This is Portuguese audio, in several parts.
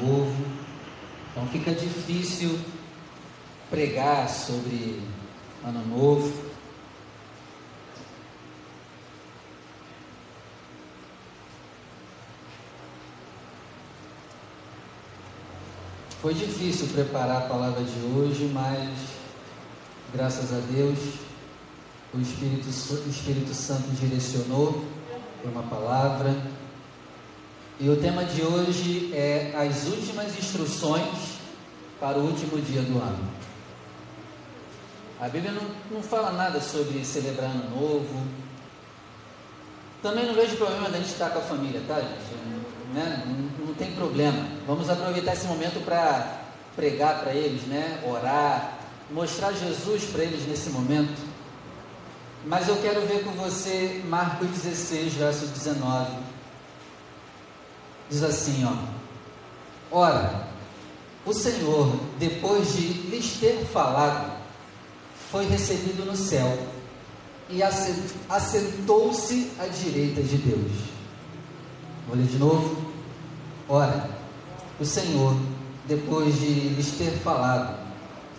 novo. Então fica difícil pregar sobre ano novo. Foi difícil preparar a palavra de hoje, mas graças a Deus o Espírito, o Espírito Santo direcionou uma palavra. E o tema de hoje é as últimas instruções para o último dia do ano. A Bíblia não, não fala nada sobre celebrar ano novo. Também não vejo problema da gente estar com a família, tá, gente? né? Não, não tem problema. Vamos aproveitar esse momento para pregar para eles, né? Orar, mostrar Jesus para eles nesse momento. Mas eu quero ver com você Marcos 16, verso 19. Diz assim, ó: Ora, o Senhor, depois de lhes ter falado, foi recebido no céu e assentou-se à direita de Deus. Vou ler de novo. Ora, o Senhor, depois de lhes ter falado,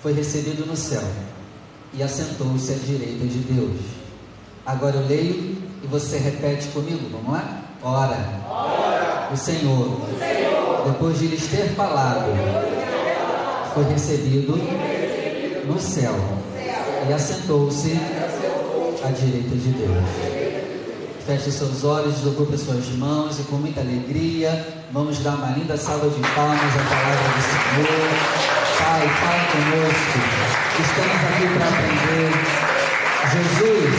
foi recebido no céu e assentou-se à direita de Deus. Agora eu leio e você repete comigo, vamos lá? Ora, Ora o, Senhor, depois de lhes ter falado, foi recebido no céu e assentou-se à direita de Deus. Feche seus olhos, desocupe suas mãos e com muita alegria vamos dar uma linda salva de palmas à palavra do Senhor. Pai, fala conosco. Estamos aqui para aprender. Jesus,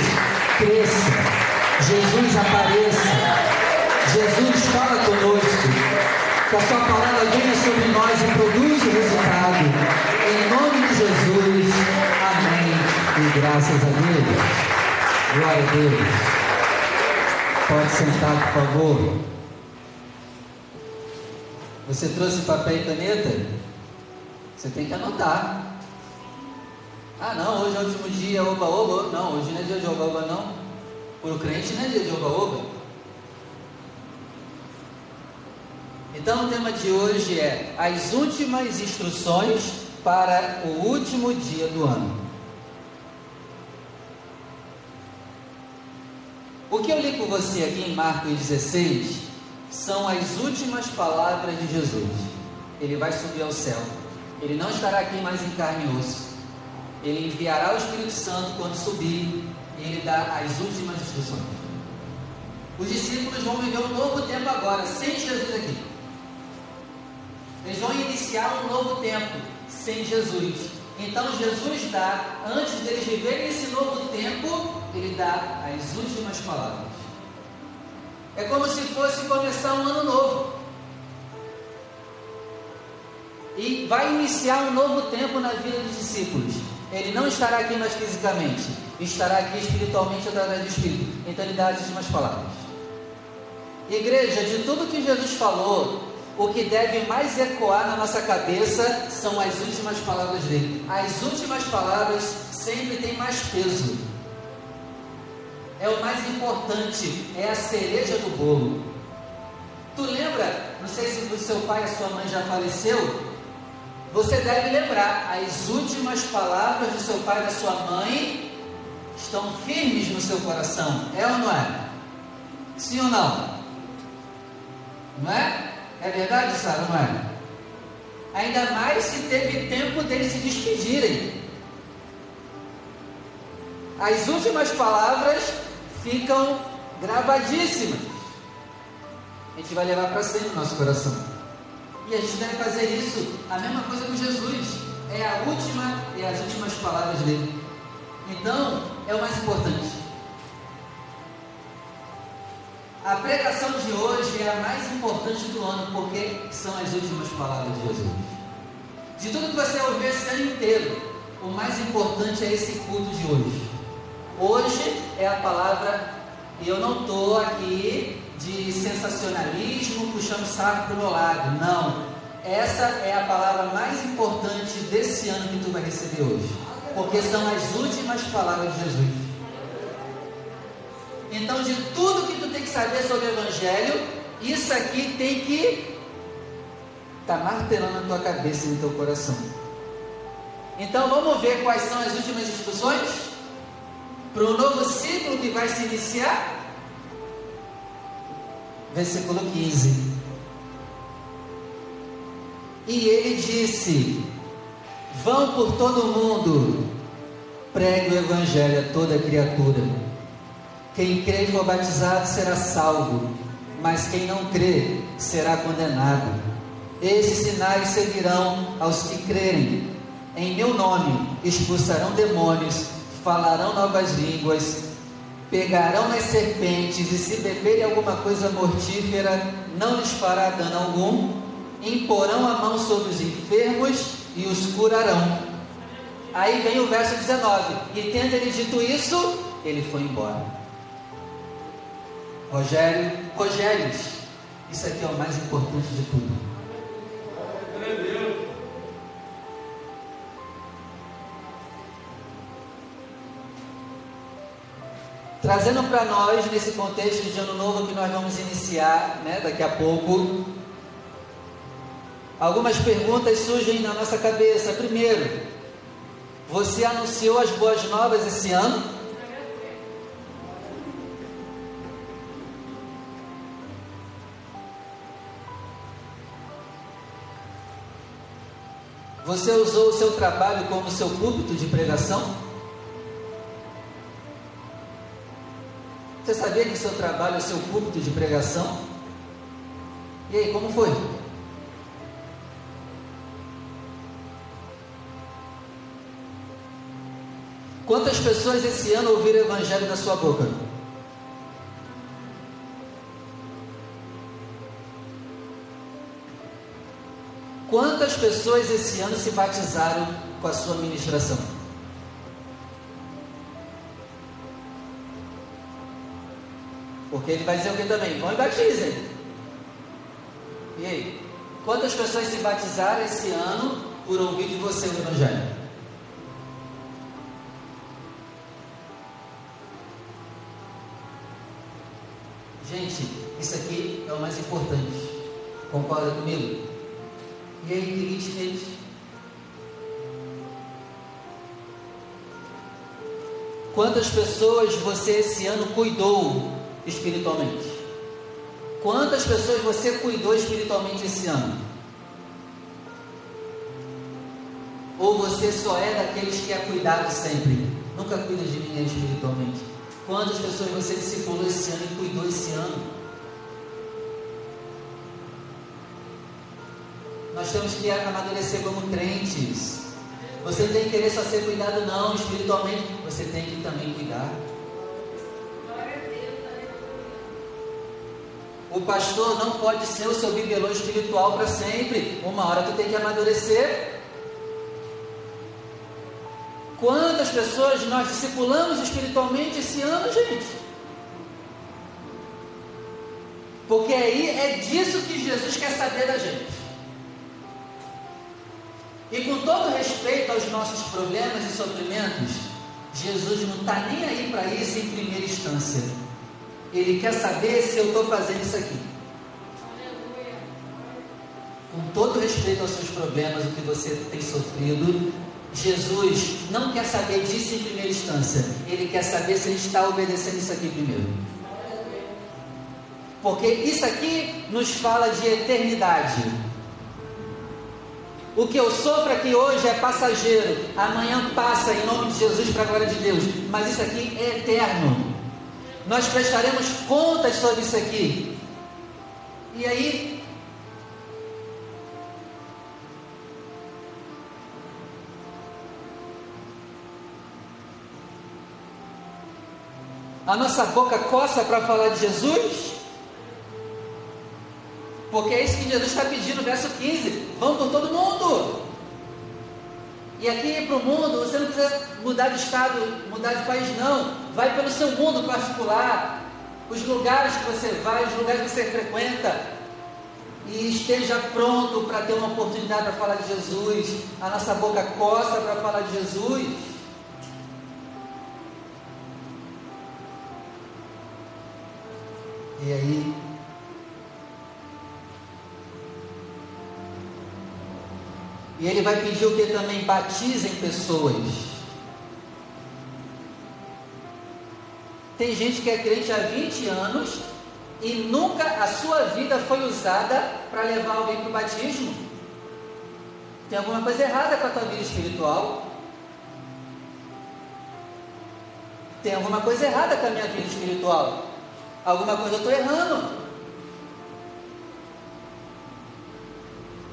cresça. Jesus, apareça. Jesus, fala conosco. Que a sua palavra venha sobre nós e produza o resultado. Em nome de Jesus. Amém. E graças a Deus. Glória a Deus. Pode sentar, por favor. Você trouxe papel e caneta? Você tem que anotar. Ah, não, hoje é o último dia, oba, oba. Não, hoje não é dia de oba, oba, não. Para o crente não é dia de oba, oba. Então o tema de hoje é as últimas instruções para o último dia do ano. O que eu li com você aqui em Marcos 16 são as últimas palavras de Jesus. Ele vai subir ao céu. Ele não estará aqui mais em carne e osso. Ele enviará o Espírito Santo quando subir e ele dá as últimas instruções. Os discípulos vão viver um novo tempo agora, sem Jesus aqui. Eles vão iniciar um novo tempo sem Jesus. Então Jesus dá, antes deles viverem esse novo tempo, ele dá as últimas palavras. É como se fosse começar um ano novo. E vai iniciar um novo tempo na vida dos discípulos. Ele não estará aqui mais fisicamente, estará aqui espiritualmente através do Espírito. Então ele dá as últimas palavras. Igreja, de tudo que Jesus falou, o que deve mais ecoar na nossa cabeça são as últimas palavras dele. As últimas palavras sempre têm mais peso. É o mais importante, é a cereja do bolo. Tu lembra? Não sei se o seu pai e a sua mãe já faleceu. Você deve lembrar, as últimas palavras do seu pai e da sua mãe estão firmes no seu coração. É ou não é? Sim ou não? Não é? É verdade, Sara, é? Ainda mais se teve tempo deles se despedirem. As últimas palavras ficam gravadíssimas. A gente vai levar para sempre no nosso coração. E a gente deve fazer isso, a mesma coisa com Jesus. É a última e é as últimas palavras dele. Então, é o mais importante. A pregação de hoje é a mais importante do ano, porque são as últimas palavras de Jesus. De tudo que você ouviu esse ano inteiro, o mais importante é esse culto de hoje. Hoje é a palavra, e eu não estou aqui de sensacionalismo, puxando saco para o meu lado. Não. Essa é a palavra mais importante desse ano que tu vai receber hoje. Porque são as últimas palavras de Jesus. Então, de tudo que tu tem que saber sobre o Evangelho, isso aqui tem que está martelando na tua cabeça e no teu coração. Então vamos ver quais são as últimas instruções para o novo ciclo que vai se iniciar. Versículo 15. E ele disse: Vão por todo o mundo, pregue o evangelho a toda criatura. Quem crê e for batizado será salvo, mas quem não crê será condenado. Esses sinais seguirão aos que crerem. Em meu nome expulsarão demônios, falarão novas línguas, pegarão nas serpentes, e se beberem alguma coisa mortífera, não lhes fará dano algum. Imporão a mão sobre os enfermos e os curarão. Aí vem o verso 19: E tendo ele dito isso, ele foi embora. Rogério, Rogérios, isso aqui é o mais importante de tudo. Trazendo para nós, nesse contexto de ano novo que nós vamos iniciar né, daqui a pouco, algumas perguntas surgem na nossa cabeça. Primeiro, você anunciou as boas novas esse ano? Você usou o seu trabalho como seu púlpito de pregação? Você sabia que seu trabalho é seu púlpito de pregação? E aí, como foi? Quantas pessoas esse ano ouviram o Evangelho da sua boca? Quantas pessoas esse ano se batizaram com a sua ministração? Porque ele vai dizer o que também? Vão e batizem. E aí? Quantas pessoas se batizaram esse ano por ouvir de você o Evangelho? Gente, isso aqui é o mais importante. Concorda comigo? Aí, o que a gente fez? Quantas pessoas você esse ano cuidou espiritualmente? Quantas pessoas você cuidou espiritualmente esse ano? Ou você só é daqueles que é cuidado sempre? Nunca cuida de ninguém espiritualmente. Quantas pessoas você discipulou esse ano e cuidou esse ano? Nós temos que amadurecer como crentes. Você não tem que querer só ser cuidado, não, espiritualmente. Você tem que também cuidar. O pastor não pode ser o seu bibelô espiritual para sempre. Uma hora tu tem que amadurecer. Quantas pessoas nós discipulamos espiritualmente esse ano, gente? Porque aí é disso que Jesus quer saber da gente. E com todo respeito aos nossos problemas e sofrimentos, Jesus não está nem aí para isso em primeira instância. Ele quer saber se eu estou fazendo isso aqui. Com todo respeito aos seus problemas, o que você tem sofrido, Jesus não quer saber disso em primeira instância. Ele quer saber se ele está obedecendo isso aqui primeiro. Porque isso aqui nos fala de eternidade. O que eu sofro aqui hoje é passageiro. Amanhã passa em nome de Jesus para a glória de Deus. Mas isso aqui é eterno. Nós prestaremos contas sobre isso aqui. E aí, a nossa boca coça para falar de Jesus? Porque é isso que Jesus está pedindo, verso 15: vão por todo mundo. E aqui para o mundo, você não precisa mudar de estado, mudar de país, não. Vai pelo seu mundo particular, os lugares que você vai, os lugares que você frequenta. E esteja pronto para ter uma oportunidade para falar de Jesus. A nossa boca coça para falar de Jesus. E aí, E ele vai pedir o que também batizem pessoas. Tem gente que é crente há 20 anos e nunca a sua vida foi usada para levar alguém para o batismo. Tem alguma coisa errada com a tua vida espiritual. Tem alguma coisa errada com a minha vida espiritual. Alguma coisa eu estou errando.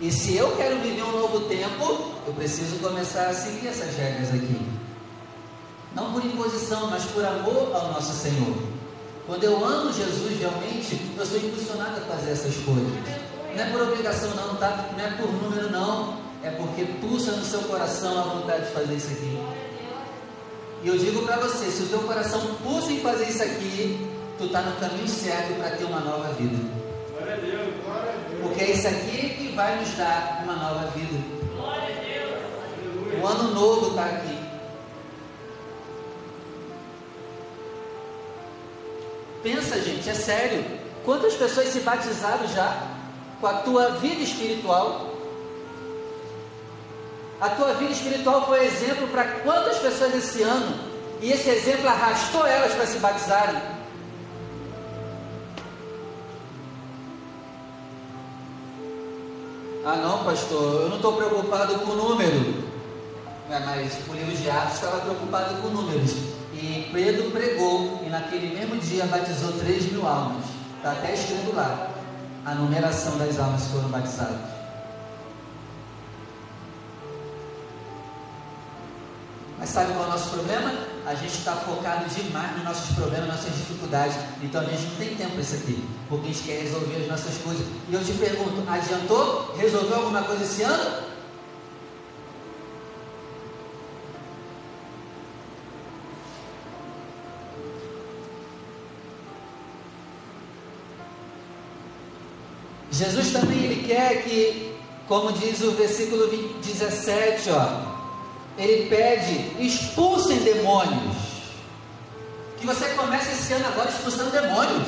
E se eu quero viver um novo tempo, eu preciso começar a seguir essas regras aqui. Não por imposição, mas por amor ao nosso Senhor. Quando eu amo Jesus realmente, eu sou impulsionado a fazer essas coisas. Não é por obrigação não, tá? Não é por número não. É porque pulsa no seu coração a vontade de fazer isso aqui. E eu digo para você, se o teu coração pulsa em fazer isso aqui, tu está no caminho certo para ter uma nova vida. Glória a Deus. Porque é isso aqui que vai nos dar uma nova vida. Glória a Deus. Ano novo está aqui. Pensa, gente, é sério. Quantas pessoas se batizaram já com a tua vida espiritual? A tua vida espiritual foi exemplo para quantas pessoas esse ano? E esse exemplo arrastou elas para se batizarem. Ah, não, pastor, eu não estou preocupado com o número. É, mas o livro de Atos estava preocupado com números. E Pedro pregou, e naquele mesmo dia batizou 3 mil almas. Está até escrito lá a numeração das almas que foram batizadas. Mas sabe qual é o nosso problema? A gente está focado demais nos nossos problemas, nas nossas dificuldades. Então a gente não tem tempo para isso aqui. Porque a gente quer resolver as nossas coisas. E eu te pergunto: adiantou? Resolveu alguma coisa esse ano? Jesus também ele quer que, como diz o versículo 17, ó, ele pede: expulsem demônios. Que você comece esse ano agora expulsando demônios.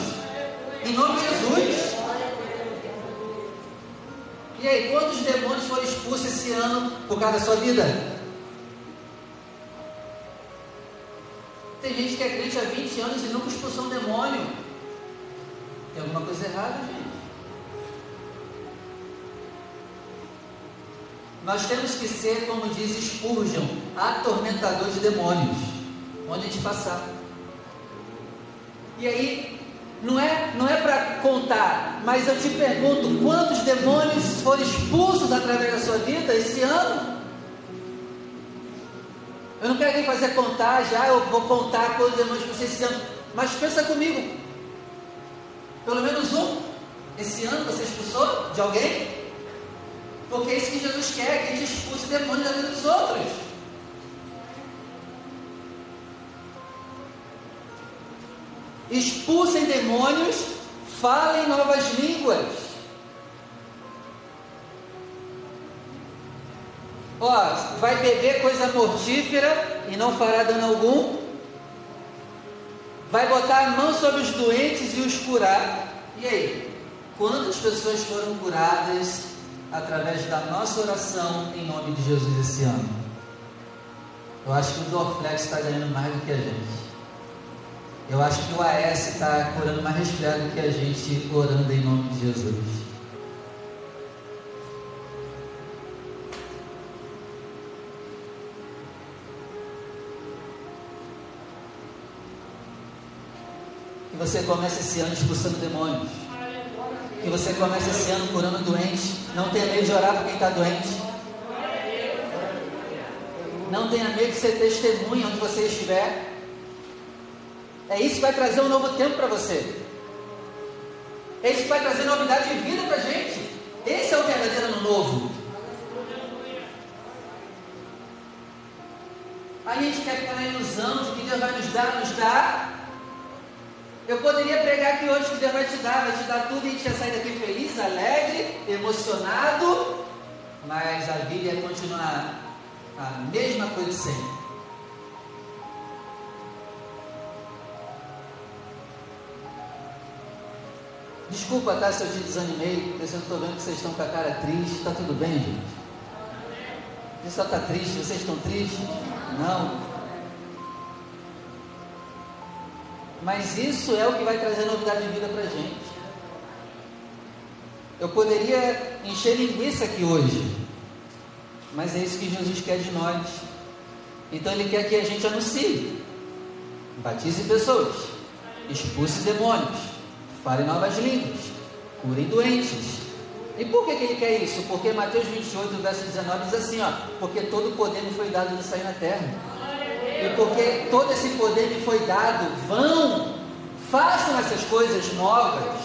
Em nome de Jesus. E aí, quantos demônios foram expulsos esse ano por causa da sua vida? Tem gente que é crente há 20 anos e nunca expulsou um demônio. Tem alguma coisa errada, gente. Nós temos que ser, como diz Spurgeon, atormentador de demônios, onde a gente passar. E aí, não é, não é para contar, mas eu te pergunto: quantos demônios foram expulsos através da sua vida esse ano? Eu não quero nem fazer contar já, eu vou contar quantos demônios você esse ano, mas pensa comigo: pelo menos um esse ano você expulsou de alguém? Porque é isso que Jesus quer, que a gente expulse demônios da vida dos outros. Expulsem demônios, falem novas línguas. Ó, vai beber coisa mortífera e não fará dano algum. Vai botar a mão sobre os doentes e os curar. E aí? Quantas pessoas foram curadas através da nossa oração em nome de Jesus esse ano. Eu acho que o Dorflex está ganhando mais do que a gente. Eu acho que o AS está curando mais resfriado do que a gente orando em nome de Jesus. Que você comece esse ano expulsando demônios. Que você comece esse ano curando doentes. Não tenha medo de orar por quem está doente. Não tenha medo de ser testemunha onde você estiver. É isso que vai trazer um novo tempo para você. É isso que vai trazer novidade de vida para a gente. Esse é o verdadeiro ano novo. A gente quer ficar na ilusão de que Deus vai nos dar, nos dar. Eu poderia pregar aqui hoje que Deus vai te dar, vai te dar tudo e a gente ia sair daqui feliz, alegre, emocionado, mas a vida ia continuar a mesma coisa sempre. Desculpa, tá, se eu te desanimei, porque eu estou vendo que vocês estão com a cara triste, está tudo bem, gente? Você só está triste, vocês estão tristes? Não. Mas isso é o que vai trazer novidade de vida para a gente. Eu poderia encher linguiça aqui hoje, mas é isso que Jesus quer de nós. Então Ele quer que a gente anuncie, batize pessoas, expulse demônios, fale novas línguas, cure doentes. E por que, que Ele quer isso? Porque Mateus 28, verso 19 diz assim: ó, porque todo poder me foi dado de sair na terra. E porque todo esse poder me foi dado, vão, façam essas coisas novas.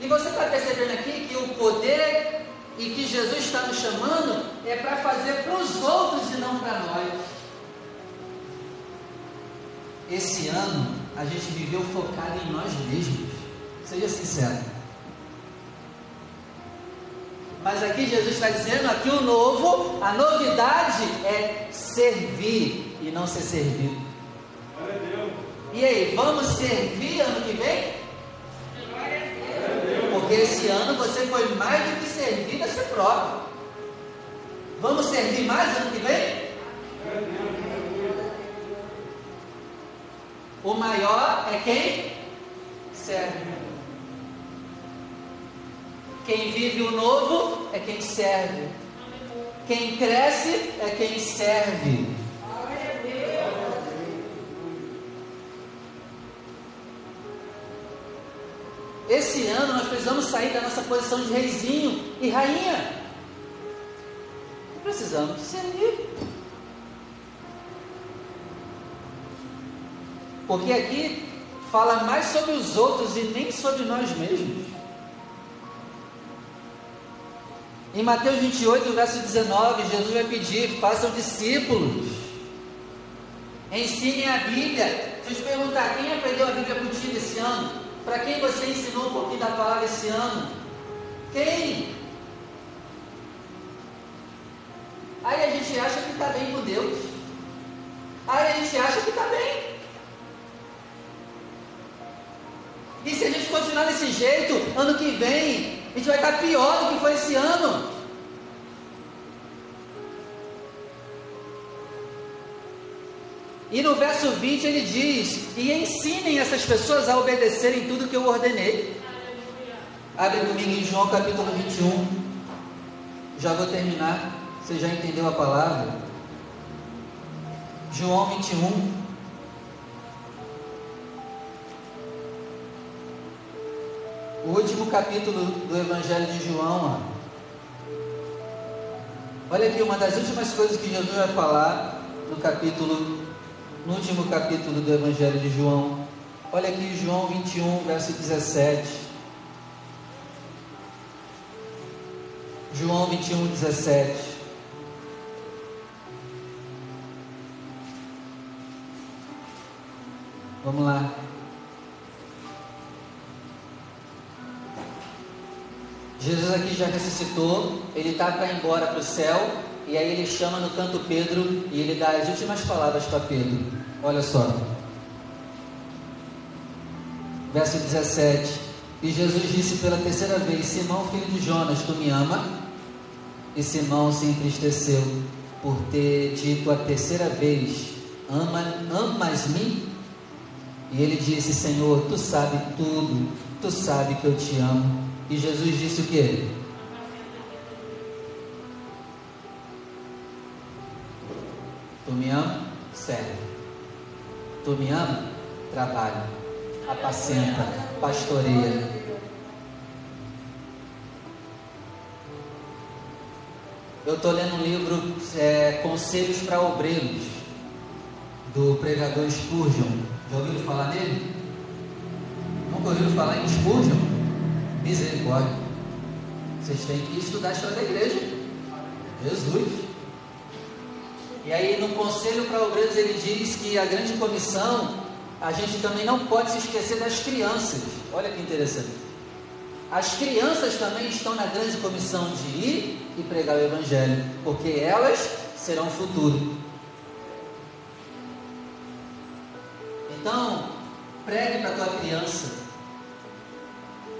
E você está percebendo aqui que o poder e que Jesus está nos chamando é para fazer para os outros e não para nós. Esse ano a gente viveu focado em nós mesmos. Seja sincero. Mas aqui Jesus está dizendo aqui o novo, a novidade é servir e não ser servido. E aí, vamos servir ano que vem? Porque esse ano você foi mais do que servido a si próprio. Vamos servir mais ano que vem? O maior é quem? Serve. Quem vive o novo é quem serve. Quem cresce é quem serve. Esse ano nós precisamos sair da nossa posição de reizinho e rainha. Precisamos servir. Porque aqui fala mais sobre os outros e nem sobre nós mesmos. Em Mateus 28, verso 19, Jesus vai pedir: façam discípulos, ensinem a Bíblia. Deixa eu te perguntar: quem aprendeu a Bíblia contigo esse ano? Para quem você ensinou um pouquinho da palavra esse ano? Quem? Aí a gente acha que está bem com Deus. Aí a gente acha que está bem. E se a gente continuar desse jeito, ano que vem, a gente vai estar pior do que foi esse ano. E no verso 20 ele diz: E ensinem essas pessoas a obedecerem tudo que eu ordenei. Abre comigo em João capítulo 21. Já vou terminar. Você já entendeu a palavra? João 21. O último capítulo do Evangelho de João. Olha aqui, uma das últimas coisas que Jesus vai falar no capítulo, no último capítulo do Evangelho de João. Olha aqui, João 21, verso 17. João 21, 17. Vamos lá. Jesus aqui já ressuscitou, ele está para ir embora para o céu, e aí ele chama no canto Pedro e ele dá as últimas palavras para Pedro. Olha só. Verso 17. E Jesus disse pela terceira vez: Simão, filho de Jonas, tu me ama? E Simão se entristeceu por ter dito a terceira vez: Ama, Amas-me? E ele disse: Senhor, tu sabes tudo, tu sabes que eu te amo. E Jesus disse o que? Tu me ama? Serve. Tu me ama? Trabalha. Apacenta. Pastoreia. Eu estou lendo um livro é, Conselhos para Obreiros, do pregador Spurgeon. Já ouviram falar nele? Nunca ouviram falar em Spurgeon? Misericórdia. Vocês têm que estudar a história da igreja. Jesus. E aí no conselho para obreiros ele diz que a grande comissão, a gente também não pode se esquecer das crianças. Olha que interessante. As crianças também estão na grande comissão de ir e pregar o evangelho, porque elas serão o futuro. Então, pregue para a tua criança.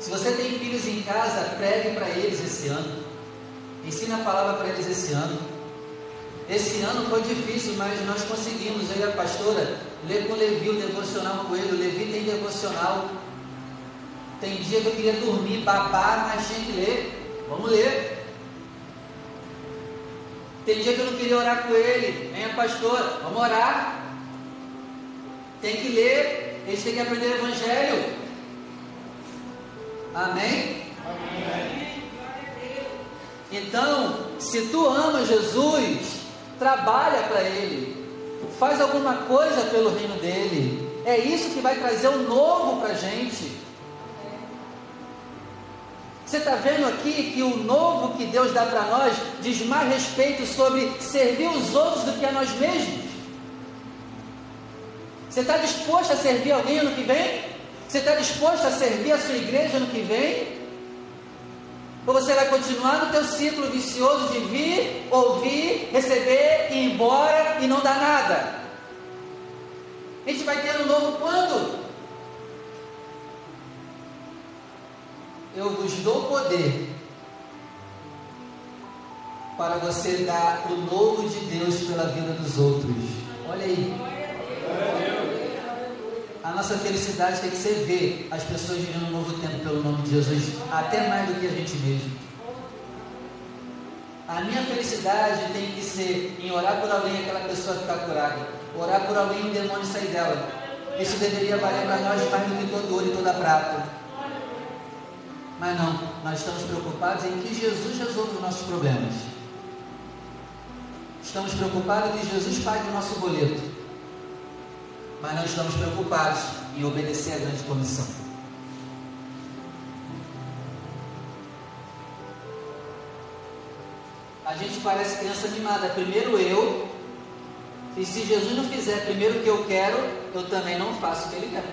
Se você tem filhos em casa, pregue para eles esse ano. Ensina a palavra para eles esse ano. Esse ano foi difícil, mas nós conseguimos. Eu e a pastora ler com Levi o devocional com ele. O Levi tem devocional. Tem dia que eu queria dormir, babar, mas tinha que ler. Vamos ler. Tem dia que eu não queria orar com ele. A pastora, vamos orar. Tem que ler. Eles têm que aprender o Evangelho. Amém? Amém. Então, se tu ama Jesus, trabalha para Ele, faz alguma coisa pelo reino dele. É isso que vai trazer o novo para a gente. Você está vendo aqui que o novo que Deus dá para nós diz mais respeito sobre servir os outros do que a nós mesmos? Você está disposto a servir alguém ano que vem? Você está disposto a servir a sua igreja ano que vem? Ou você vai continuar no teu ciclo vicioso de vir, ouvir, receber ir embora e não dar nada? A gente vai ter um novo quando? Eu vos dou poder para você dar o novo de Deus pela vida dos outros. Olha aí. A nossa felicidade tem que ser ver as pessoas vivendo um novo tempo pelo nome de Jesus, até mais do que a gente mesmo. A minha felicidade tem que ser em orar por alguém e aquela pessoa ficar curada. Orar por alguém e o demônio sair dela. Isso deveria valer para nós mais do que todo ouro e toda prata. Mas não, nós estamos preocupados em que Jesus resolva os nossos problemas. Estamos preocupados em que Jesus pague o nosso boleto mas não estamos preocupados em obedecer à grande comissão. A gente parece criança mimada. Primeiro eu, e se Jesus não fizer primeiro o que eu quero, eu também não faço o que ele quer.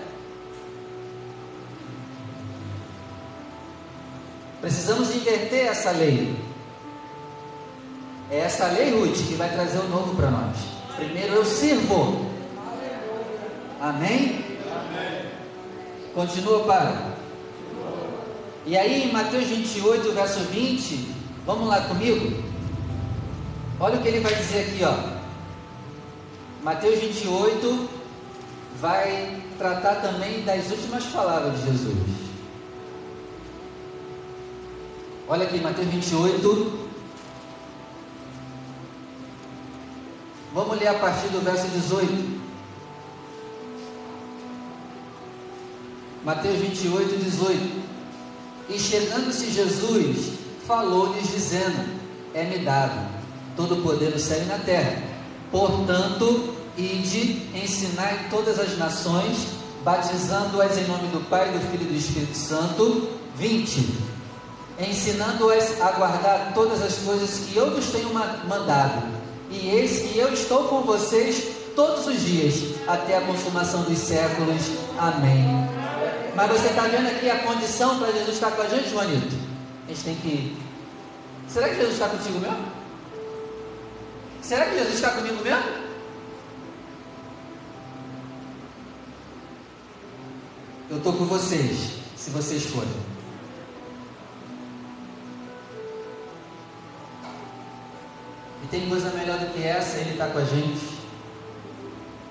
Precisamos inverter essa lei. É essa lei, Ruth, que vai trazer o novo para nós. Primeiro eu sirvo, Amém? Amém. Continua, para. E aí, em Mateus 28, verso 20, vamos lá comigo? Olha o que ele vai dizer aqui, ó. Mateus 28 vai tratar também das últimas palavras de Jesus. Olha aqui, Mateus 28. Vamos ler a partir do verso 18. Mateus 28, 18. E chegando-se Jesus, falou-lhes, dizendo: É-me dado todo o poder no céu e na terra. Portanto, ide, ensinai todas as nações, batizando-as em nome do Pai, do Filho e do Espírito Santo. 20. Ensinando-as a guardar todas as coisas que eu vos tenho mandado. E eis que eu estou com vocês todos os dias, até a consumação dos séculos. Amém. Mas você está vendo aqui a condição para Jesus estar com a gente, Juanito? A gente tem que. Será que Jesus está contigo mesmo? Será que Jesus está comigo mesmo? Eu estou com vocês, se vocês forem. E tem coisa melhor do que essa, Ele está com a gente.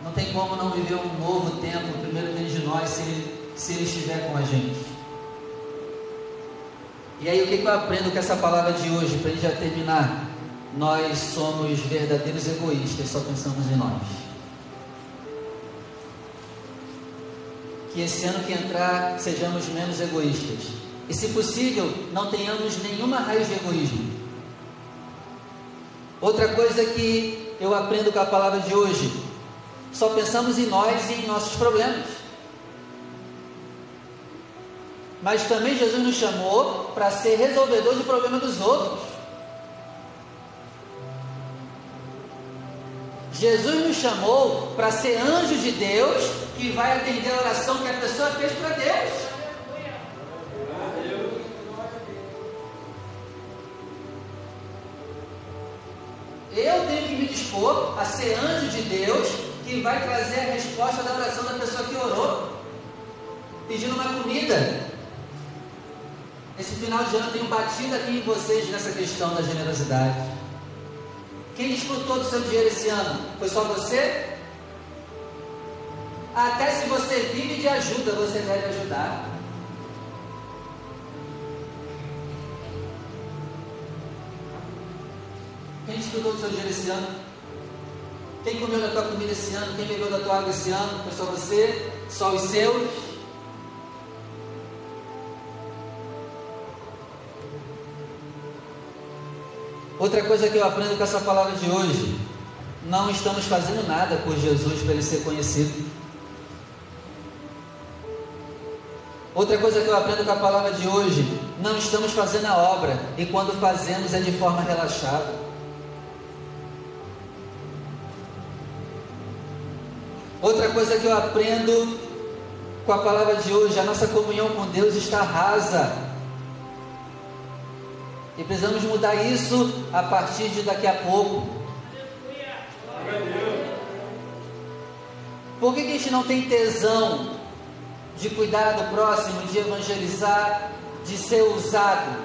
Não tem como não viver um novo tempo, primeiro dentro de nós, se Ele se Ele estiver com a gente. E aí, o que, eu aprendo com essa palavra de hoje, para a gente já terminar? Nós somos verdadeiros egoístas, só pensamos em nós. Que esse ano que entrar, sejamos menos egoístas. E, se possível, não tenhamos nenhuma raiz de egoísmo. Outra coisa que eu aprendo com a palavra de hoje: só pensamos em nós e em nossos problemas. Mas também Jesus nos chamou para ser resolvedor de problema dos outros. Jesus nos chamou para ser anjo de Deus que vai atender a oração que a pessoa fez para Deus. Eu tenho que me dispor a ser anjo de Deus que vai trazer a resposta da oração da pessoa que orou, pedindo uma comida, Esse final de ano tenho batido aqui em vocês nessa questão da generosidade. Quem desfrutou do seu dinheiro esse ano? Foi só você? Até se você vive de ajuda, você deve ajudar. Quem desfrutou do seu dinheiro esse ano? Quem comeu da tua comida esse ano? Quem bebeu da tua água esse ano? Foi só você? Só os seus? Outra coisa que eu aprendo com essa palavra de hoje: não estamos fazendo nada por Jesus para ele ser conhecido. Outra coisa que eu aprendo com a palavra de hoje: não estamos fazendo a obra e quando fazemos é de forma relaxada. Outra coisa que eu aprendo com a palavra de hoje: a nossa comunhão com Deus está rasa. E precisamos mudar isso a partir de daqui a pouco. Por que, que a gente não tem tesão de cuidar do próximo, de evangelizar, de ser usado?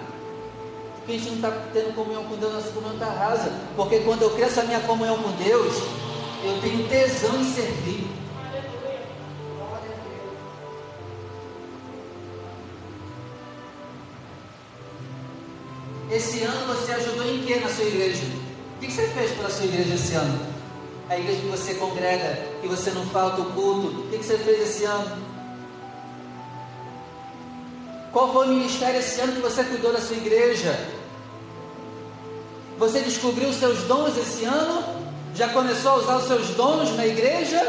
Porque a gente não está tendo comunhão com Deus, nossa comunhão está rasa. Porque quando eu cresço a minha comunhão com Deus, eu tenho tesão em servir. Esse ano você ajudou em que na sua igreja? O que você fez pela sua igreja esse ano? A igreja que você congrega, que você não falta o culto, o que você fez esse ano? Qual foi o ministério esse ano que você cuidou da sua igreja? Você descobriu os seus dons esse ano? Já começou a usar os seus dons na igreja?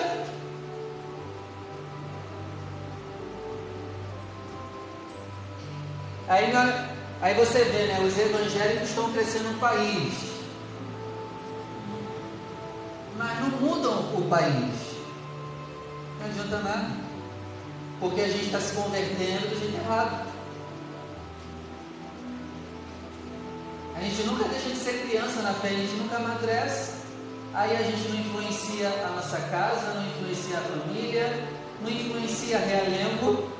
Aí Aí você vê, né? Os evangélicos estão crescendo no país. Mas não mudam o país. Não adianta nada. Porque a gente está se convertendo do jeito errado. A gente nunca deixa de ser criança na fé, a gente nunca amadurece. Aí a gente não influencia a nossa casa, não influencia a família, não influencia realengo.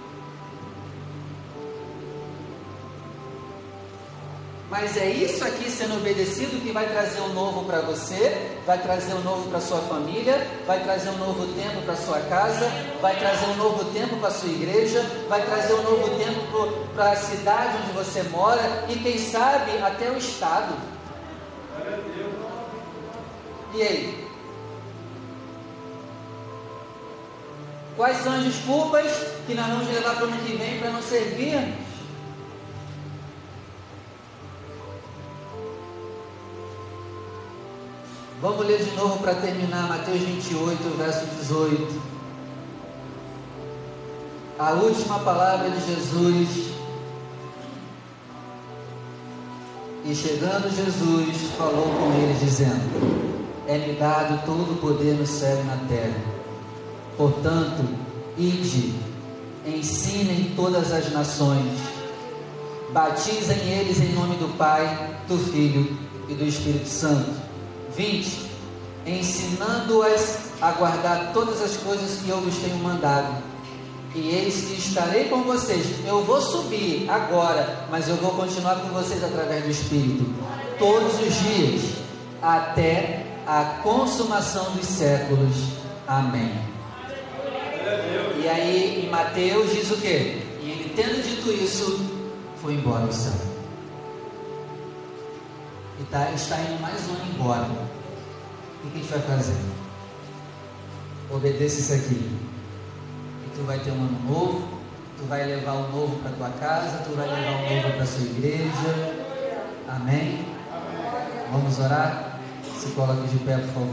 Mas é isso aqui sendo obedecido que vai trazer um novo para você, vai trazer um novo para sua família, vai trazer um novo tempo para sua casa, vai trazer um novo tempo para sua igreja, vai trazer um novo tempo para a cidade onde você mora e quem sabe até o estado. E aí? Quais são as desculpas que nós vamos levar para o ano que vem para não servir? Vamos ler de novo para terminar Mateus 28, verso 18. A última palavra de Jesus. E chegando Jesus, falou com eles, dizendo: É-me dado todo o poder no céu e na terra. Portanto, ide, ensinem todas as nações, batizem eles em nome do Pai, do Filho e do Espírito Santo 20: Ensinando-as a guardar todas as coisas que eu vos tenho mandado. E eis que estarei com vocês. Eu vou subir agora, mas eu vou continuar com vocês através do Espírito. Todos os dias, até a consumação dos séculos. Amém. E aí, em Mateus diz o que? E ele, tendo dito isso, foi embora ao céu. E tá, está indo mais um embora. O que a gente vai fazer? Obedeça isso aqui. E tu vai ter um ano novo, tu vai levar o novo para tua casa, tu vai levar o novo para sua igreja. Amém? Vamos orar? Se coloque de pé, por favor.